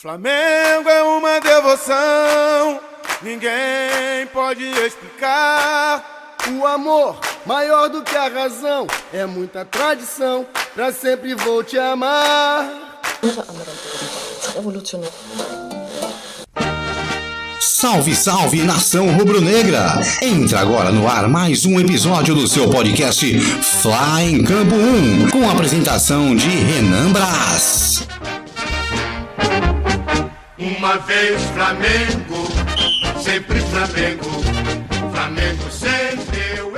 Flamengo é uma devoção, ninguém pode explicar. O amor, maior do que a razão, é muita tradição, pra sempre vou te amar. Salve, salve, nação rubro-negra! Entra agora no ar mais um episódio do seu podcast Fly em Campo 1, com a apresentação de Renan Brás. Uma vez Flamengo, sempre Flamengo, Flamengo sempre eu.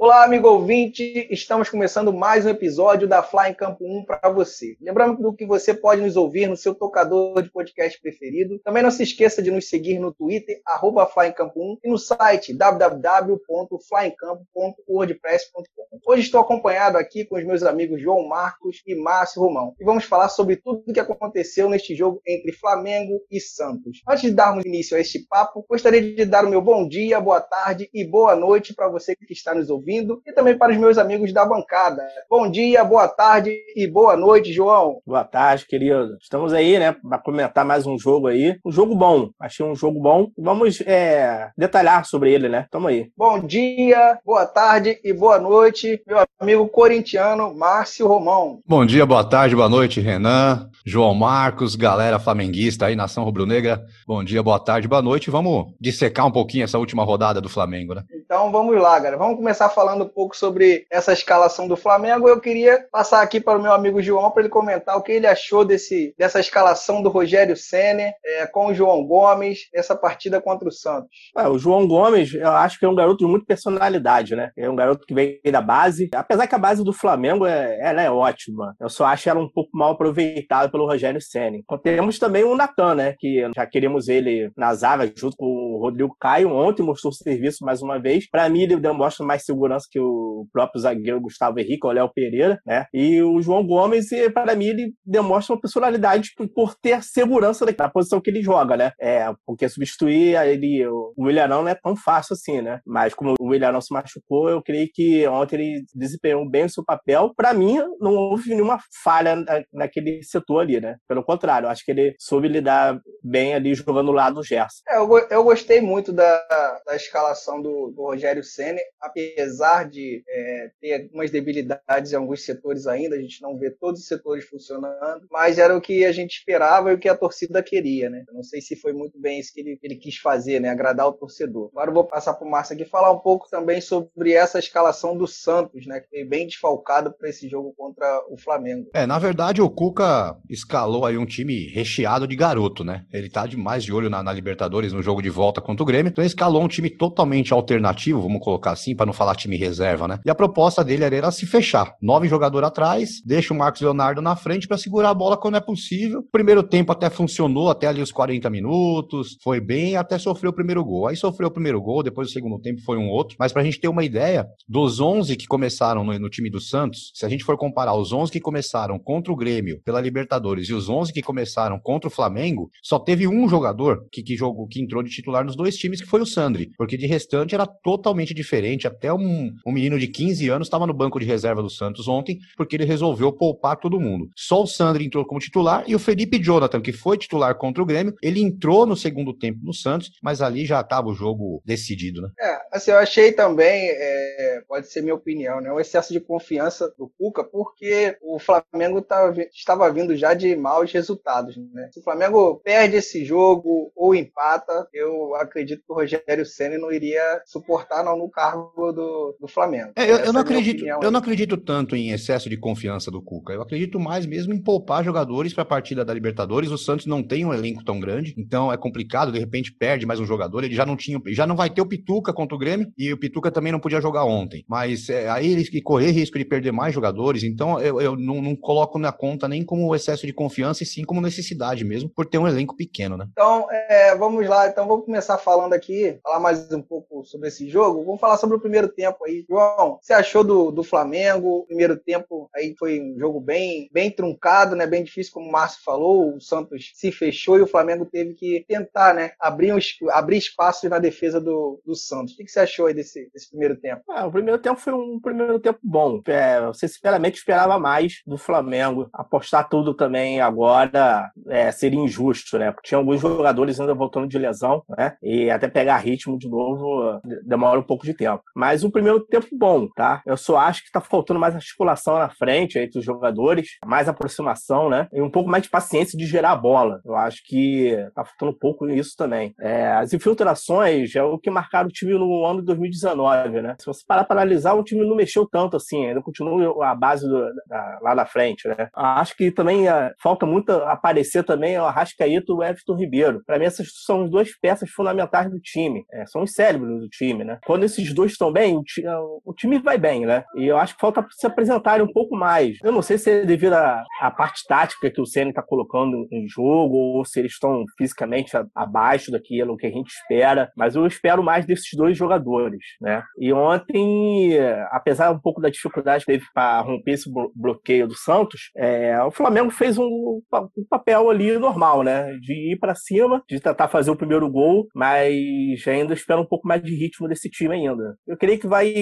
Olá, amigo ouvinte! Estamos começando mais um episódio da Fly em Campo 1 para você. Lembrando do que você pode nos ouvir no seu tocador de podcast preferido. Também não se esqueça de nos seguir no Twitter, arroba Fly em Campo 1 e no site www.flyencampo.wordpress.com. Hoje estou acompanhado aqui com os meus amigos João Marcos e Márcio Romão e vamos falar sobre tudo o que aconteceu neste jogo entre Flamengo e Santos. Antes de darmos início a este papo, gostaria de dar o meu bom dia, boa tarde e boa noite para você que está nos ouvindo e também para os meus amigos da bancada. Bom dia, boa tarde e boa noite, João. Boa tarde, querido. Estamos aí, né, para comentar mais um jogo aí. Um jogo bom. Achei um jogo bom. Vamos é, detalhar sobre ele, né? Tamo aí. Bom dia, boa tarde e boa noite, meu amigo corintiano Márcio Romão. Bom dia, boa tarde, boa noite, Renan, João Marcos, galera flamenguista aí, nação rubro-negra. Bom dia, boa tarde, boa noite. Vamos dissecar um pouquinho essa última rodada do Flamengo, né? Então vamos lá, galera. Vamos começar falando um pouco sobre essa escalação do Flamengo. Eu queria passar aqui para o meu amigo João para ele comentar o que ele achou desse, dessa escalação do Rogério Senna é, com o João Gomes, essa partida contra o Santos. É, o João Gomes, eu acho que é um garoto de muita personalidade, né? É um garoto que veio da base. Apesar que a base do Flamengo é, ela é ótima. Eu só acho ela um pouco mal aproveitada pelo Rogério Senna. Então, temos também o Natan, né? Que já queríamos ele na zaga junto com o Rodrigo Caio. Ontem mostrou serviço mais uma vez. Para mim, ele demonstra mais segurança que o próprio zagueiro Gustavo Henrique, o Léo Pereira, né? E o João Gomes, para mim, ele demonstra uma personalidade por ter segurança na posição que ele joga, né? É, porque substituir ele, o William não é tão fácil assim, né? Mas como o William não se machucou, eu creio que ontem ele desempenhou bem o seu papel. Para mim, não houve nenhuma falha na, naquele setor ali, né? Pelo contrário, acho que ele soube lidar bem ali jogando do lado do Gerson. É, eu, eu gostei muito da, da escalação do, do Rogério Senna, apesar de é, ter algumas debilidades em alguns setores ainda, a gente não vê todos os setores funcionando, mas era o que a gente esperava e o que a torcida queria, né? Não sei se foi muito bem isso que ele, ele quis fazer, né? Agradar o torcedor. Agora eu vou passar para o Márcio aqui falar um pouco também sobre essa escalação do Santos, né? Que foi bem desfalcado para esse jogo contra o Flamengo. É, na verdade, o Cuca escalou aí um time recheado de garoto, né? Ele tá demais de olho na, na Libertadores no jogo de volta contra o Grêmio, então ele escalou um time totalmente alternativo, vamos colocar assim, para não falar time reserva, né? E a proposta dele era se fechar. Nove jogadores atrás, deixa o Marcos Leonardo na frente para segurar a bola quando é possível. Primeiro tempo até funcionou, até ali os 40 minutos, foi bem, até sofreu o primeiro gol. Aí sofreu o primeiro gol, depois o segundo tempo foi um outro. Mas pra gente ter uma ideia, dos 11 que começaram no, no time do Santos, se a gente for comparar os 11 que começaram contra o Grêmio pela Libertadores e os 11 que começaram contra o Flamengo, só teve um jogador que, que jogou, que entrou de titular nos dois times, que foi o Sandri. Porque de restante era totalmente diferente. Até um, um menino de 15 anos estava no banco de reserva do Santos ontem, porque ele resolveu poupar todo mundo. Só o Sandri entrou como titular e o Felipe Jonathan, que foi titular contra o Grêmio, ele entrou no segundo tempo no Santos, mas ali já estava o jogo decidido, né? É, assim, eu achei também, é, pode ser minha opinião, né? Um excesso de confiança do Cuca, porque o Flamengo tá, estava vindo já de maus resultados, né? Se o Flamengo perde esse jogo ou empata, eu acredito que o Rogério Senna não iria suportar não, no cargo do, do Flamengo. É, eu, eu, não acredito, eu não acredito tanto em excesso de confiança do Cuca. Eu acredito mais mesmo em poupar jogadores para a partida da Libertadores. O Santos não tem um elenco tão grande, então é complicado. De repente perde mais um jogador. Ele já não tinha, já não vai ter o Pituca contra o Grêmio e o Pituca também não podia jogar ontem. Mas é, aí eles que correr risco de perder mais jogadores. Então eu, eu não, não, coloco na conta nem como excesso de confiança e sim como necessidade mesmo por ter um elenco pequeno, né? Então, é, vamos lá. Então, vamos começar falando aqui, falar mais um pouco sobre esse jogo. Vamos falar sobre o primeiro tempo aí. João, você achou do, do Flamengo? Primeiro tempo aí foi um jogo bem, bem truncado, né? Bem difícil, como o Márcio falou. O Santos se fechou e o Flamengo teve que tentar, né? Abrir, um, abrir espaço na defesa do, do Santos. O que você achou aí desse, desse primeiro tempo? Ah, o primeiro tempo foi um primeiro tempo bom. É, você sinceramente esperava mais do Flamengo. Apostar tudo também agora é, seria injusto, né? Porque tinha alguns jogadores ainda voltando de lesão, né? E até pegar ritmo de novo demora um pouco de tempo. Mas um primeiro tempo bom, tá? Eu só acho que tá faltando mais articulação na frente entre os jogadores, mais aproximação, né? E um pouco mais de paciência de gerar a bola. Eu acho que tá faltando um pouco isso também. É, as infiltrações é o que marcaram o time no ano de 2019, né? Se você parar para analisar, o time não mexeu tanto assim, ainda continua a base do, da, lá na frente, né? Acho que também é, falta muito aparecer também o Arrascaeta e o Everton Ribeiro. Para mim, essas são as duas peças fundamentais do time. É, são os cérebros do time, né? Quando esses dois estão bem, o, ti, o, time vai bem, né? E eu acho que falta se apresentarem um pouco mais. Eu não sei se é devido à, à parte tática que o Ceni está colocando em jogo ou se eles estão fisicamente abaixo daquilo que a gente espera, mas eu espero mais desses dois jogadores, né? E ontem, apesar um pouco da dificuldade que teve para romper esse bloqueio do Santos, é, o Flamengo fez um, um, papel ali normal, né? De ir para cima, de tentar fazer o primeiro gol, mas ainda espero um pouco mais de ritmo desse time ainda. Eu creio que vai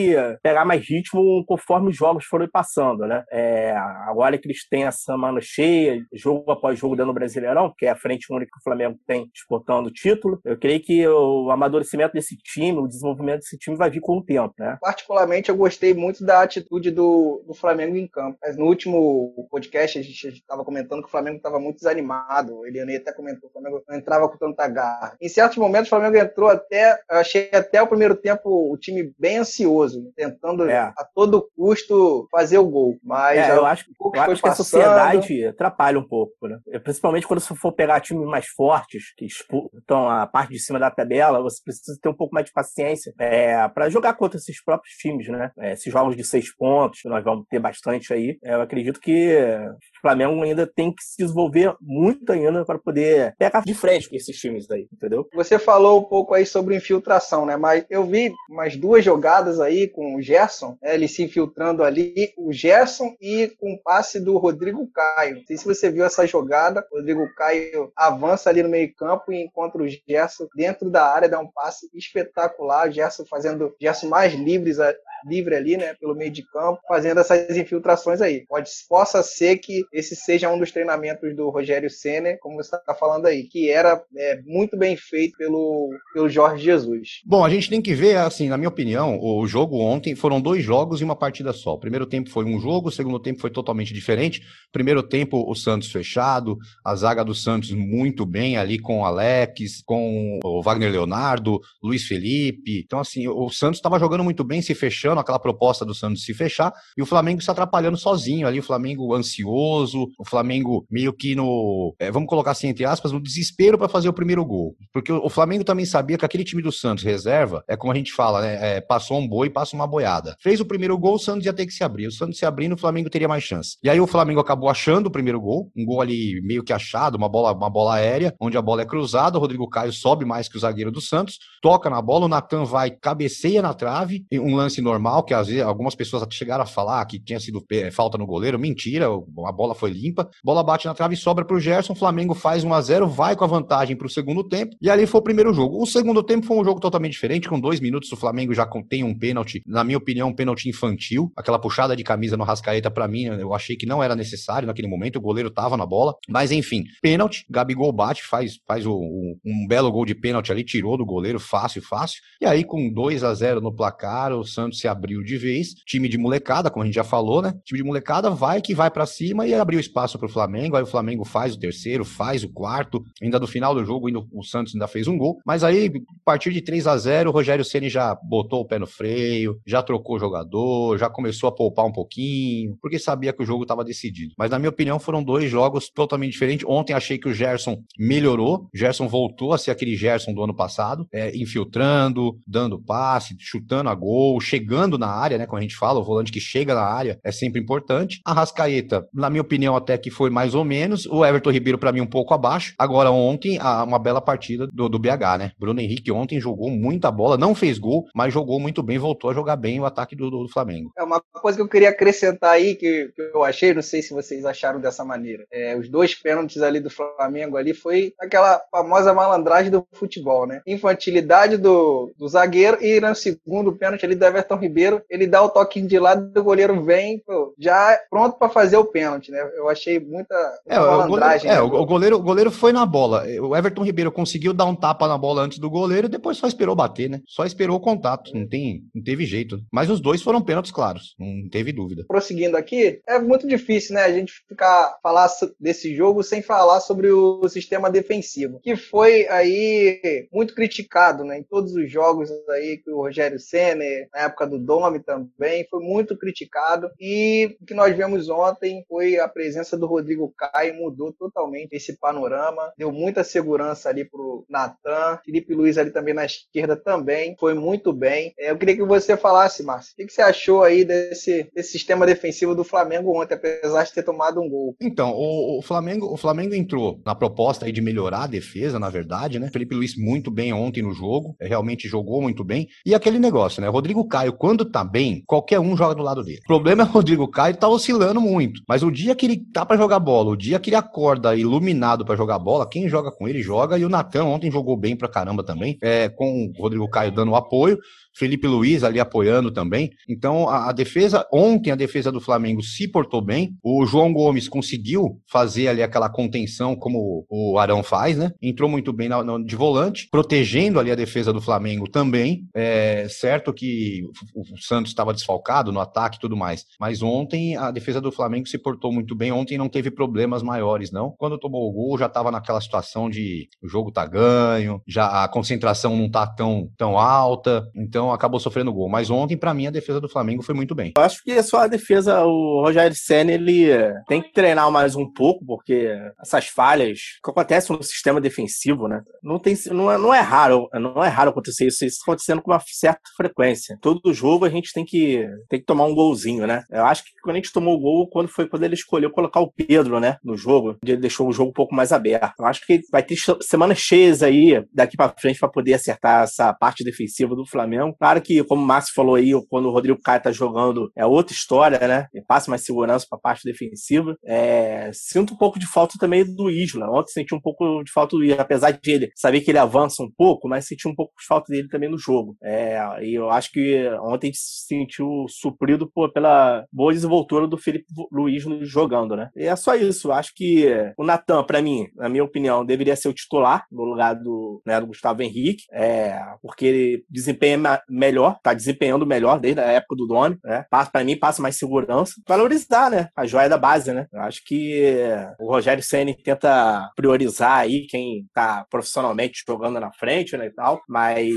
pegar mais ritmo conforme os jogos forem passando, né? É, agora que eles têm a semana cheia, jogo após jogo dentro do Brasileirão, que é a frente única que o Flamengo tem disputando o título, eu creio que o amadurecimento desse time, o desenvolvimento desse time vai vir com o tempo, né? Particularmente, eu gostei muito da atitude do, do Flamengo em campo. Mas no último podcast, a gente estava comentando que o Flamengo estava muito desanimado. Eliane até comentou que o Flamengo não entrava com tanta garra. Em certos momentos, o Flamengo entrou até, achei até o primeiro tempo o time bem ansioso, tentando é. a todo custo fazer o gol. Mas é, eu acho, eu acho que a sociedade atrapalha um pouco, né? Principalmente quando você for pegar times mais fortes, que estão a parte de cima da tabela, você precisa ter um pouco mais de paciência é, para jogar contra esses próprios times, né? É, esses jogos de seis pontos, que nós vamos ter bastante aí, é, eu acredito que o Flamengo ainda tem que se desenvolver muito ainda para poder pegar de frente com esses times daí, entendeu? Você falou um pouco aí sobre infiltração, né? Mas eu vi umas duas jogadas aí com o Gerson, né? ele se infiltrando ali, o Gerson e com o passe do Rodrigo Caio. Não sei se você viu essa jogada, o Rodrigo Caio avança ali no meio campo e encontra o Gerson dentro da área, dá um passe espetacular, o Gerson fazendo Gerson mais livres livre ali, né, pelo meio de campo, fazendo essas infiltrações aí. Pode, possa ser que esse seja um dos treinamentos do Rogério Senna, como você está falando aí, que era é, muito bem feito pelo, pelo Jorge Jesus. Bom, a gente tem que ver, assim, na minha opinião, o jogo ontem foram dois jogos e uma partida só. O primeiro tempo foi um jogo, o segundo tempo foi totalmente diferente. Primeiro tempo, o Santos fechado, a zaga do Santos muito bem ali com o Alex, com o Wagner Leonardo, Luiz Felipe. Então, assim, o Santos estava jogando muito bem, se fechando aquela proposta do Santos se fechar, e o Flamengo se atrapalhando sozinho ali, o Flamengo ansioso, o Flamengo meio que no, é, vamos colocar assim, entre aspas, no desespero para fazer o primeiro gol. Porque o, Flamengo também sabia que aquele time do Santos reserva, é como a gente fala, né, é, passou um boi, passa uma boiada. Fez o primeiro gol, o Santos ia ter que se abrir. O Santos se abrindo, o Flamengo teria mais chance. E aí o Flamengo acabou achando o primeiro gol, um gol ali meio que achado, uma bola, uma bola aérea, onde a bola é cruzada, o Rodrigo Caio sobe mais que o zagueiro do Santos, toca na bola, o Natan vai, cabeceia na trave, um lance normal que às vezes algumas pessoas chegaram a falar que tinha sido falta no goleiro. Mentira, a bola foi limpa. Bola bate na trave e sobra pro Gerson. O Flamengo faz 1 a 0 vai com a vantagem pro segundo tempo. E ali foi o primeiro jogo. O segundo tempo foi um jogo totalmente diferente. Com dois minutos, o Flamengo já tem um pênalti. Na minha opinião, um pênalti infantil. Aquela puxada de camisa no Rascaeta, para mim, eu achei que não era necessário naquele momento. O goleiro tava na bola. Mas enfim, pênalti. Gabigol bate, faz, faz o, o, um belo gol de pênalti ali, tirou do goleiro, fácil, fácil. E aí, com 2 a 0 no placar, o Santos se abriu de vez. Time de molecada, como a gente já falou, né? Time de molecada vai que vai para cima e abriu espaço para o Flamengo. Aí o Flamengo faz o terceiro, faz o quarto. Ainda no final do jogo, o Santos ainda fez um gol. Mas aí, a partir de 3 a 0 o Rogério Ceni já botou o pé no freio, já trocou jogador, já começou a poupar um pouquinho, porque sabia que o jogo estava decidido. Mas na minha opinião, foram dois jogos totalmente diferentes. Ontem achei que o Gerson melhorou. Gerson voltou a ser aquele Gerson do ano passado, é, infiltrando, dando passe, chutando a gol, chegando na área, né? Como a gente fala, o volante que chega na área é sempre importante. A Rascaeta, na minha opinião, até que foi mais ou menos. O Everton Ribeiro, para mim, um pouco abaixo. Agora, ontem, uma bela partida do, do BH, né? Bruno Henrique ontem jogou muita bola, não fez gol, mas jogou muito bem, voltou a jogar bem o ataque do, do Flamengo. É uma coisa que eu queria acrescentar aí, que, que eu achei, não sei se vocês acharam dessa maneira. É, os dois pênaltis ali do Flamengo ali foi aquela famosa malandragem do futebol, né? Infantilidade do, do zagueiro e no segundo pênalti ali do Everton Ribeiro, ele dá o toquinho de lado e o goleiro vem pô, já pronto para fazer o pênalti, né? Eu achei muita, muita é, malandragem. O goleiro, né? é, o goleiro, o goleiro foi na bola. O Everton Ribeiro conseguiu dar um tapa na bola antes do goleiro e depois só esperou bater, né? Só esperou o contato, não, tem, não teve jeito. Mas os dois foram pênaltis claros, não teve dúvida. Prosseguindo aqui, é muito difícil, né? A gente ficar falar desse jogo sem falar sobre o sistema defensivo, que foi aí muito criticado, né? Em todos os jogos aí que o Rogério Senna, na época do Domi também, foi muito criticado. E o que nós vemos ontem foi a presença do Rodrigo Caio, mudou totalmente esse panorama, deu muita segurança ali pro Natan, Felipe Luiz ali também na esquerda também, foi muito bem. É, eu queria que você falasse, Márcio, o que você achou aí desse, desse sistema defensivo do Flamengo ontem, apesar de ter tomado um gol? Então, o, o Flamengo, o Flamengo entrou na proposta aí de melhorar a defesa, na verdade, né? Felipe Luiz muito bem ontem no jogo, é, realmente jogou muito bem. E aquele negócio, né? Rodrigo Caio, quando tá bem, qualquer um joga do lado dele. O problema é o Rodrigo Caio tá oscilando muito. Mas o dia que ele tá para jogar bola, o dia que ele acorda iluminado para jogar bola, quem joga com ele joga. E o Natan ontem jogou bem pra caramba também, é, com o Rodrigo Caio dando apoio. Felipe Luiz ali apoiando também. Então, a, a, defesa, ontem a defesa do Flamengo se portou bem. O João Gomes conseguiu fazer ali aquela contenção como o Arão faz, né? Entrou muito bem na, na, de volante, protegendo ali a defesa do Flamengo também. É certo que o, o Santos estava desfalcado no ataque e tudo mais, mas ontem a defesa do Flamengo se portou muito bem. Ontem não teve problemas maiores, não. Quando tomou o gol, já estava naquela situação de o jogo tá ganho, já a concentração não tá tão, tão alta. Então, então acabou sofrendo gol. Mas ontem, para mim, a defesa do Flamengo foi muito bem. Eu acho que é só a defesa, o Rogério Senna, ele tem que treinar mais um pouco, porque essas falhas que acontecem no sistema defensivo, né? Não, tem, não, é, não é raro, não é raro acontecer isso, isso acontecendo com uma certa frequência. Todo jogo a gente tem que, tem que tomar um golzinho, né? Eu acho que quando a gente tomou o gol, quando foi quando ele escolheu colocar o Pedro, né, no jogo, ele deixou o jogo um pouco mais aberto. Eu acho que vai ter semanas cheias aí daqui para frente para poder acertar essa parte defensiva do Flamengo. Claro que, como o Márcio falou aí, quando o Rodrigo Caio tá jogando, é outra história, né? Ele passa mais segurança para a parte defensiva. É, sinto um pouco de falta também do Isla. Ontem senti um pouco de falta do Isla, apesar de ele saber que ele avança um pouco, mas senti um pouco de falta dele também no jogo. É, e eu acho que ontem se sentiu suprido pela boa desenvoltura do Felipe Luiz jogando, né? E é só isso. Acho que o Natan, para mim, na minha opinião, deveria ser o titular no lugar do, né, do Gustavo Henrique, é, porque ele desempenha melhor, tá desempenhando melhor desde a época do Doni, né? Passa, pra mim, passa mais segurança. Valorizar, né? A joia da base, né? Eu acho que o Rogério Senna tenta priorizar aí quem tá profissionalmente jogando na frente, né, e tal, mas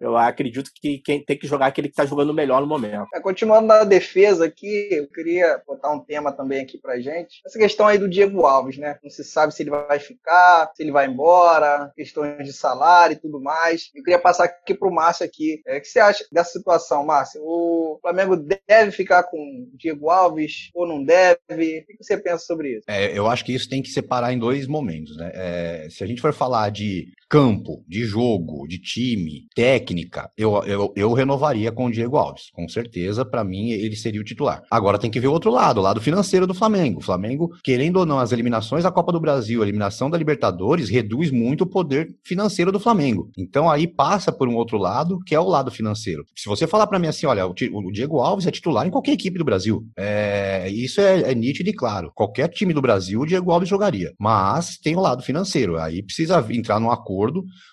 eu acredito que quem tem que jogar é aquele que tá jogando melhor no momento. É, continuando na defesa aqui, eu queria botar um tema também aqui pra gente. Essa questão aí do Diego Alves, né? Não se sabe se ele vai ficar, se ele vai embora, questões de salário e tudo mais. Eu queria passar aqui pro Márcio aqui. É, que você acha dessa situação, Márcio? O Flamengo deve ficar com o Diego Alves ou não deve? O que você pensa sobre isso? É, eu acho que isso tem que separar em dois momentos. Né? É, se a gente for falar de campo, de jogo, de time, técnica, eu, eu, eu renovaria com o Diego Alves. Com certeza, para mim, ele seria o titular. Agora tem que ver o outro lado, o lado financeiro do Flamengo. O Flamengo, querendo ou não, as eliminações da Copa do Brasil, a eliminação da Libertadores, reduz muito o poder financeiro do Flamengo. Então aí passa por um outro lado, que é o lado financeiro. Se você falar para mim assim, olha, o, Diego Alves é titular em qualquer equipe do Brasil. É, isso é, é nítido e claro. Qualquer time do Brasil, o Diego Alves jogaria. Mas tem o lado financeiro. Aí precisa entrar num acordo.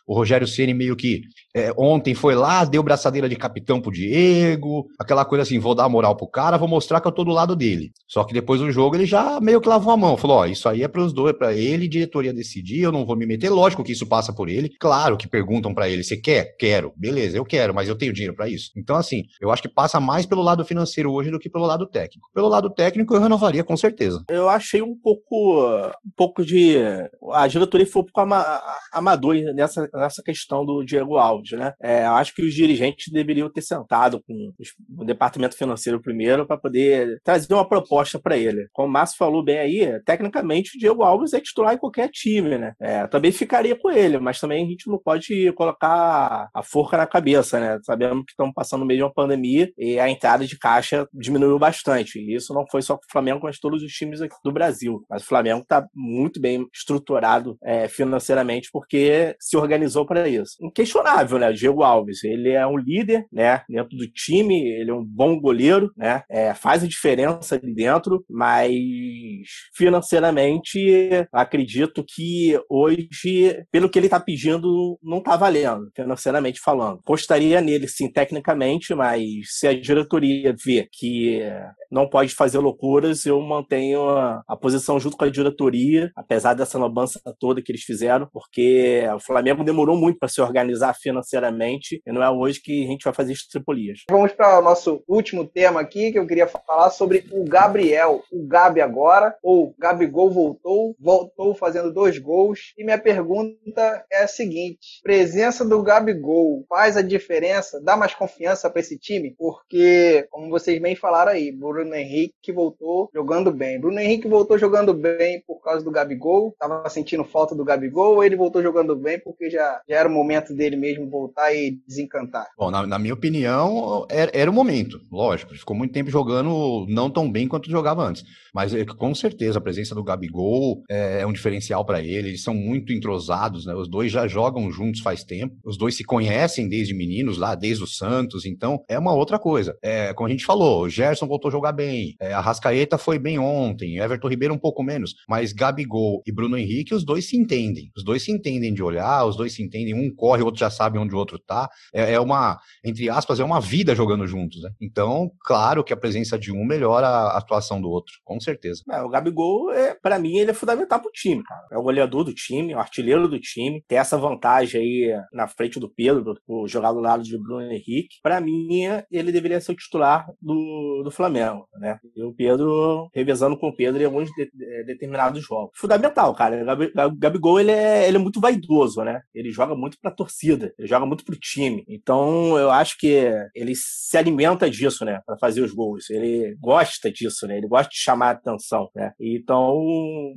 O Rogério Ceni meio que é, ontem foi lá, deu braçadeira de capitão pro Diego, aquela coisa assim, vou dar moral pro cara, vou mostrar que eu tô do lado dele. Só que depois do jogo ele já meio que lavou a mão, falou, ó, isso aí é para os dois, para ele, diretoria decidir, eu não vou me meter, lógico que isso passa por ele. Claro que perguntam para ele, você quer? Quero. Beleza, eu quero, mas eu tenho dinheiro para isso. Então assim, eu acho que passa mais pelo lado financeiro hoje do que pelo lado técnico. Pelo lado técnico eu renovaria com certeza. Eu achei um pouco um pouco de a diretoria foi um pouco amador nessa, nessa questão do Diego Alves, né? É, acho que os dirigentes deveriam ter sentado com o departamento financeiro primeiro para poder trazer uma proposta para ele. Como o Márcio falou bem aí, tecnicamente o Diego Alves é titular em qualquer time, né? É, também ficaria com ele, mas também a gente não pode colocar a forca na cabeça, né? Sabemos que estamos passando meio de uma pandemia e a entrada de caixa diminuiu bastante. E isso não foi só com o Flamengo, mas todos os times do Brasil. Mas o Flamengo está muito bem estruturado é, financeiramente porque se organizou para isso. Inquestionável, né? Diego Alves, ele é um líder, né? Dentro do time, ele é um bom goleiro, né? É, faz a diferença ali dentro, mas financeiramente acredito que hoje, pelo que ele está pedindo, não está valendo, financeiramente falando. Postaria nele, sim, tecnicamente, mas se a diretoria vê que não pode fazer loucuras, eu mantenho a, a posição junto com a diretoria, apesar dessa lambança toda que eles fizeram, porque o Flamengo demorou muito para se organizar financeiramente e não é hoje que a gente vai fazer estripolias. Vamos para o nosso último tema aqui, que eu queria falar sobre o Gabriel. O Gabi agora, ou Gabigol voltou, voltou fazendo dois gols. E minha pergunta é a seguinte: presença do Gabigol faz a diferença? Dá mais confiança para esse time? Porque, como vocês bem falaram aí, Bruno Henrique voltou jogando bem. Bruno Henrique voltou jogando bem por causa do Gabigol, tava sentindo falta do Gabigol, ele voltou jogando bem porque já, já era o momento dele mesmo voltar e desencantar? Bom, na, na minha opinião, era, era, o momento, lógico. Ficou muito tempo jogando não tão bem quanto jogava antes. Mas é, com certeza a presença do Gabigol é, é um diferencial para ele. Eles são muito entrosados, né? Os dois já jogam juntos faz tempo. Os dois se conhecem desde meninos lá, desde o Santos. Então é uma outra coisa. É, como a gente falou, o Gerson voltou a jogar bem. É, a Rascaeta foi bem ontem. Everton Ribeiro um pouco menos. Mas Gabigol e Bruno Henrique, os dois se entendem. Os dois se entendem de olhar, os dois se entendem. Um corre, o outro já sabe onde o outro tá. É, é uma, entre aspas, é uma vida jogando juntos, né? Então, claro que a presença de um melhora a atuação do outro. Com certeza. É, o Gabigol, é, para mim, ele é fundamental pro time, cara. É o goleador do time, o artilheiro do time. Tem essa vantagem aí na frente do Pedro, por jogar do lado de Bruno Henrique. Para mim, ele deveria ser o titular do, do Flamengo, né? E o Pedro, revezando com o Pedro em alguns de, de, determinados jogos. Fundamental, cara. O Gabigol, ele é, ele é muito vaidoso, né? Ele joga muito pra torcida, ele joga muito pro time. Então, eu acho que ele se alimenta disso, né? Pra fazer os gols. Ele gosta disso, né? Ele gosta de chamar atenção, né? Então,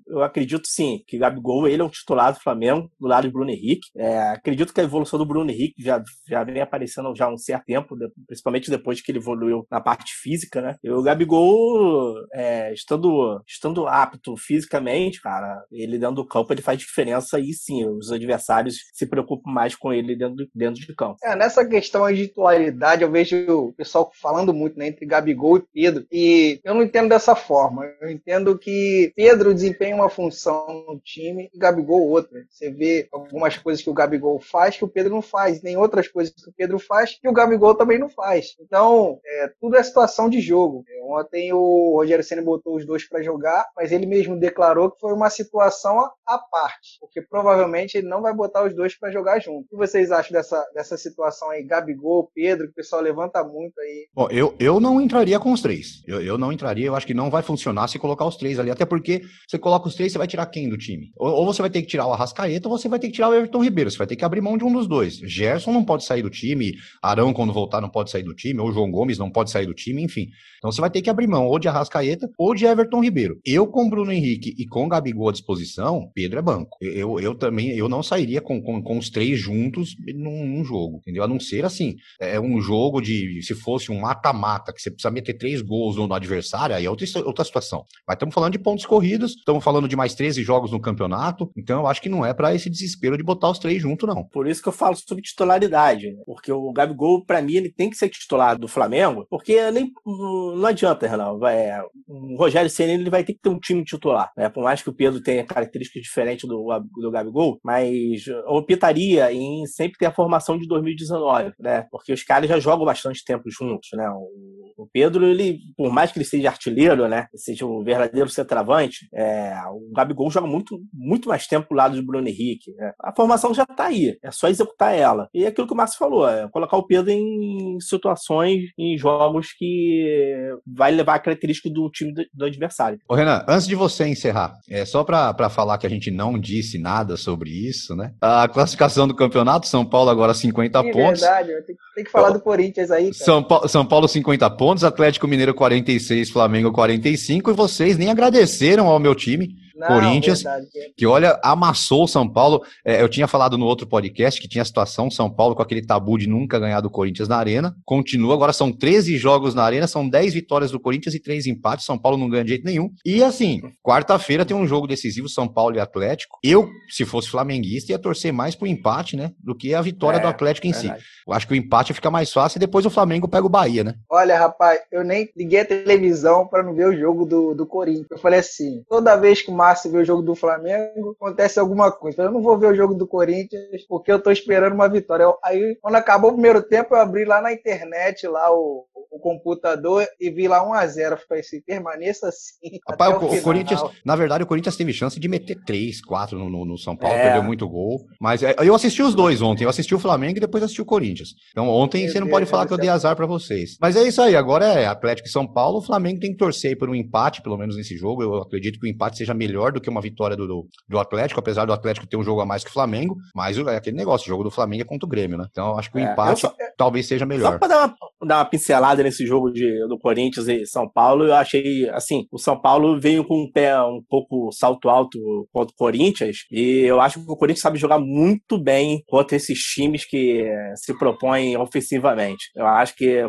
eu acredito sim que Gabigol, ele é o titular do Flamengo, do lado de Bruno Henrique. É, acredito que a evolução do Bruno Henrique já, já vem aparecendo já há um certo tempo, principalmente depois que ele evoluiu na parte física, né? E o Gabigol, é, estando, estando apto fisicamente, cara, ele dentro do campo, ele faz diferença e sim, os adversários se preocupam mais com ele dentro, dentro de campo. É, nessa questão de titularidade, eu vejo o pessoal falando muito né, entre Gabigol e Pedro, e eu não entendo dessa forma. Eu entendo que Pedro desempenha uma função no time e Gabigol outra. Você vê algumas coisas que o Gabigol faz que o Pedro não faz, nem outras coisas que o Pedro faz que o Gabigol também não faz. Então, é, tudo é situação de jogo. É, ontem o Rogério Senna botou os dois para jogar, mas ele mesmo declarou que foi uma situação à parte, porque provavelmente ele não vai botar os dois para jogar junto. O que vocês acham dessa, dessa situação aí, Gabigol, Pedro, que o pessoal levanta muito aí? Bom, eu, eu não entraria com os três. Eu, eu não entraria, eu acho que não vai funcionar se colocar os três ali. Até porque você coloca os três, você vai tirar quem do time? Ou, ou, você vai ter que tirar o Arrascaeta, ou você vai ter que tirar o Everton Ribeiro. Você vai ter que abrir mão de um dos dois. Gerson não pode sair do time, Arão, quando voltar, não pode sair do time, ou João Gomes não pode sair do time, enfim. Então você vai ter que abrir mão ou de Arrascaeta ou de Everton Ribeiro. Eu, com Bruno Henrique e com Gabigol à disposição, Pedro é banco. Eu, eu também eu não sairia com, com, com os três juntos num, num, jogo, entendeu? A não ser assim. É um jogo de. Se fosse um mata-mata, que você precisa meter três gols no, adversário, aí é outra, outra situação. Mas estamos falando de pontos corridos, estamos falando de mais 13 jogos no campeonato, então eu acho que não é para esse desespero de botar os três juntos, não. Por isso que eu falo sobre titularidade, né? porque o Gabigol, para mim, ele tem que ser titular do Flamengo, porque nem, não adianta, Renan. É, o Rogério Senna ele vai ter que ter um time titular, né? Por mais que o Pedro tenha características diferentes do, do Gabigol, mas optaria em sempre ter a formação de 2019, né? Porque os caras já jogam bastante tempo juntos, né? O o Pedro, ele, por mais que ele seja artilheiro, né? Seja um verdadeiro centroavante, é, o Gabigol joga muito, muito mais tempo do lado do Bruno Henrique. Né? A formação já tá aí, é só executar ela. E é aquilo que o Márcio falou, é colocar o Pedro em situações, em jogos que vai levar a característica do time do, do adversário. Ô Renan, antes de você encerrar, é só para falar que a gente não disse nada sobre isso, né? A classificação do campeonato, São Paulo agora 50 é pontos. verdade, tem, tem que falar do Corinthians aí, cara. São, pa São Paulo 50 pontos, Atlético Mineiro 46, Flamengo 45, e vocês nem agradeceram ao meu time. Não, Corinthians, verdade. que olha, amassou o São Paulo. É, eu tinha falado no outro podcast que tinha a situação São Paulo com aquele tabu de nunca ganhar do Corinthians na Arena. Continua, agora são 13 jogos na Arena, são 10 vitórias do Corinthians e 3 empates. São Paulo não ganha de jeito nenhum. E assim, quarta-feira tem um jogo decisivo São Paulo e Atlético. Eu, se fosse flamenguista, ia torcer mais pro empate, né, do que a vitória é, do Atlético em verdade. si. Eu acho que o empate fica mais fácil e depois o Flamengo pega o Bahia, né? Olha, rapaz, eu nem liguei a televisão para não ver o jogo do, do Corinthians. Eu falei assim, toda vez que o Márcio vê o jogo do Flamengo, acontece alguma coisa. Eu não vou ver o jogo do Corinthians porque eu tô esperando uma vitória. Eu, aí, quando acabou o primeiro tempo, eu abri lá na internet lá o, o computador e vi lá 1 a 0 Falei assim, permaneça assim. Rapaz, o, o, Corinthians, na verdade, o Corinthians teve chance de meter 3, 4 no, no, no São Paulo, é. perdeu muito gol. Mas é, eu assisti os dois ontem. Eu assisti o Flamengo e depois assisti o Corinthians. Então ontem Meu você não Deus, pode falar que eu dei azar para vocês. Mas é isso aí, agora é Atlético e São Paulo. O Flamengo tem que torcer por um empate, pelo menos nesse jogo. Eu acredito que o empate seja melhor do que uma vitória do, do, Atlético, apesar do Atlético ter um jogo a mais que o Flamengo. Mas é aquele negócio, o jogo do Flamengo é contra o Grêmio, né? Então eu acho que o é, empate só, talvez seja melhor. Só pra dar uma, dar uma pincelada nesse jogo de, do Corinthians e São Paulo, eu achei, assim, o São Paulo veio com um pé um pouco salto alto contra o Corinthians, e eu acho que o Corinthians sabe jogar muito bem contra esses times que se propõem ofensivamente. Eu acho que eu,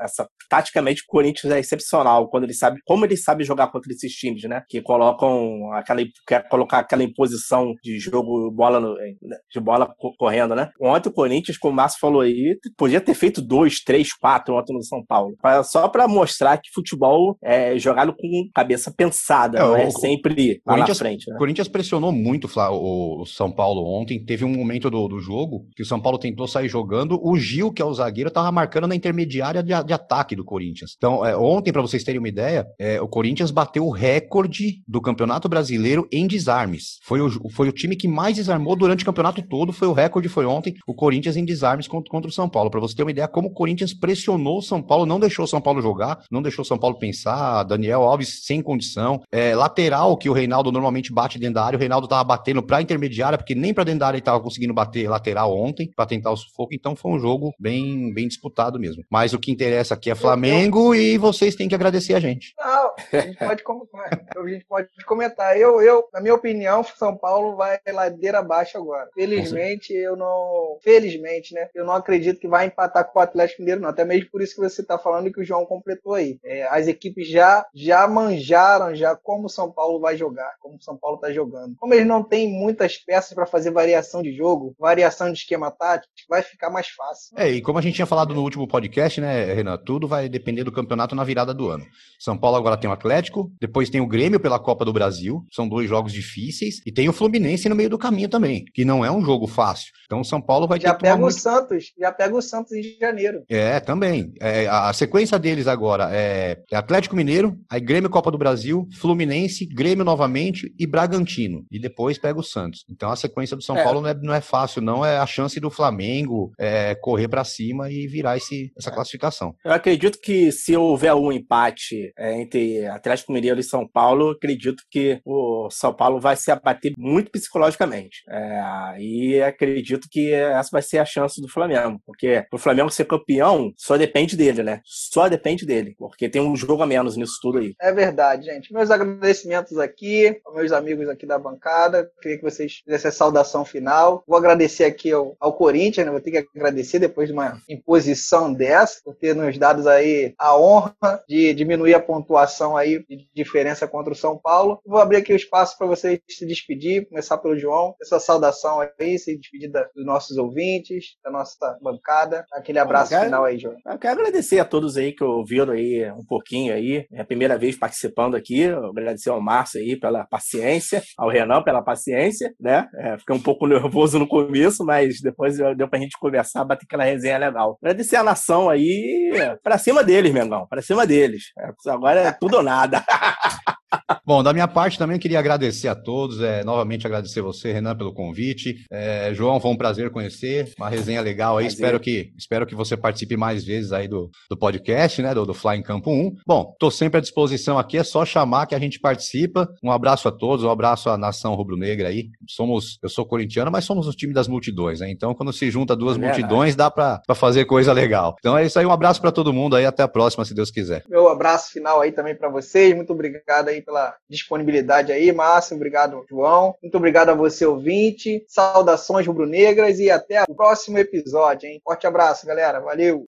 essa, taticamente o Corinthians é excepcional quando ele sabe como ele sabe jogar contra esses times, né? Que colocam aquela quer colocar aquela imposição de jogo bola no, de bola correndo, né? Ontem o Corinthians, como o Márcio falou aí, podia ter feito dois, três, quatro ontem no São Paulo, só para mostrar que futebol é jogado com cabeça pensada, é, não é sempre lá na frente. Né? O Corinthians pressionou muito o São Paulo ontem. Teve um momento do, do jogo que o São Paulo tentou sair jogando. O Gil, que é o zagueiro, tava marcando na intermediária de, de ataque do Corinthians. Então, é, ontem, para vocês terem uma ideia, é, o Corinthians bateu o recorde do Campeonato Brasileiro em desarmes. Foi o, foi o time que mais desarmou durante o campeonato todo. Foi o recorde, foi ontem, o Corinthians em desarmes contra, contra o São Paulo. Para você ter uma ideia, como o Corinthians pressionou o São Paulo, não deixou o São Paulo jogar, não deixou o São Paulo pensar. Daniel Alves sem condição. É, lateral, que o Reinaldo normalmente bate dentro da área, o Reinaldo tava batendo pra intermediária, porque nem pra dentro da área ele tava conseguindo bater lateral ontem, para tentar o sufoco. Então foi um jogo bem, bem disputado mesmo. Mas o que interessa aqui é Flamengo eu, eu... e vocês têm que agradecer a gente. Não, a gente pode, a gente pode comentar. Eu, eu, na minha opinião, São Paulo vai ladeira abaixo agora. Felizmente, eu não. Felizmente, né? Eu não acredito que vai empatar com o Atlético Mineiro, não. Até mesmo por isso que você tá falando que o João completou aí. É, as equipes já, já manjaram já como o São Paulo vai jogar, como o São Paulo tá jogando. Como eles não têm muitas peças para fazer variação de jogo, variação de esquema tático, vai ficar mais fácil. É, e como a gente tinha falado no último podcast, né, Renan, tudo vai depender do campeonato na virada do ano. São Paulo agora tem o Atlético, depois tem o Grêmio pela Copa do Brasil, são dois jogos difíceis, e tem o Fluminense no meio do caminho também, que não é um jogo fácil. Então o São Paulo vai já ter pega o muito... Santos, já pega o Santos em janeiro. É, também. É, a sequência deles agora é, é Atlético Mineiro, aí Grêmio Copa do Brasil, Fluminense, Grêmio novamente e Bragantino. E depois pega o Santos. Então a sequência do São é. Paulo não é, não é fácil, não. É a chance do Flamengo é, correr para cima e virar esse, essa classificação. Eu acredito que se houver um empate é, entre Atlético Mineiro e São Paulo, acredito que o São Paulo vai se abater muito psicologicamente. É, e acredito que essa vai ser a chance do Flamengo. Porque o Flamengo ser campeão só depende dele, né? Só depende dele. Porque tem um jogo a menos nisso tudo aí. É verdade, gente. Meus agradecimentos aqui, aos meus amigos aqui da bancada. Queria que vocês fizessem a saudação final. Vou agradecer aqui ao, ao Corinthians, né? Vou ter que agradecer depois de uma imposição dessa, por ter nos dado aí a honra de diminuir a pontuação aí de diferença contra o São Paulo. Vou abrir aqui o espaço para vocês se despedir, começar pelo João. Essa saudação aí, se despedir dos nossos ouvintes, da nossa bancada. Aquele abraço quero, final aí, João. Eu quero agradecer a todos aí que ouviram aí um pouquinho aí, é a primeira vez participando aqui, agradecer ao Márcio aí pela paciência, ao Renan pela paciência, né? É, fiquei um pouco nervoso no começo, mas depois deu pra gente conversar, bater aquela resenha legal. Agradecer a nação aí, pra cima deles, Mengão, pra cima deles. É, agora é tudo ou nada. Bom, da minha parte também queria agradecer a todos, é, novamente agradecer você, Renan, pelo convite. É, João, foi um prazer conhecer, uma resenha legal aí. Espero que, espero que você participe mais vezes aí do, do podcast, né, do, do Fly em Campo 1. Bom, tô sempre à disposição aqui, é só chamar que a gente participa. Um abraço a todos, um abraço à nação rubro-negra aí. Somos, eu sou corintiano, mas somos o time das multidões, né? Então, quando se junta duas é multidões, dá para fazer coisa legal. Então é isso aí, um abraço para todo mundo aí, até a próxima, se Deus quiser. Meu abraço final aí também para vocês, muito obrigado aí pela disponibilidade aí, Márcio. Obrigado, João. Muito obrigado a você, ouvinte. Saudações rubro-negras e até o próximo episódio, hein? Forte abraço, galera. Valeu.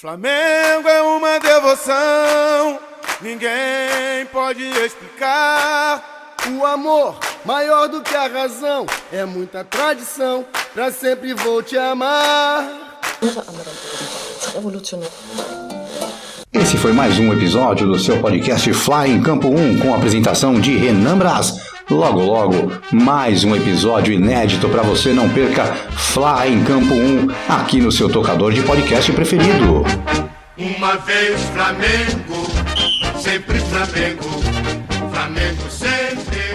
Flamengo é uma devoção, ninguém pode explicar. O amor, maior do que a razão, é muita tradição, pra sempre vou te amar. Esse foi mais um episódio do seu podcast Fly em Campo 1 com a apresentação de Renan Braz. Logo, logo, mais um episódio inédito para você não perca Fly em Campo 1 aqui no seu tocador de podcast preferido. Uma vez Flamengo, sempre Flamengo, Flamengo sempre.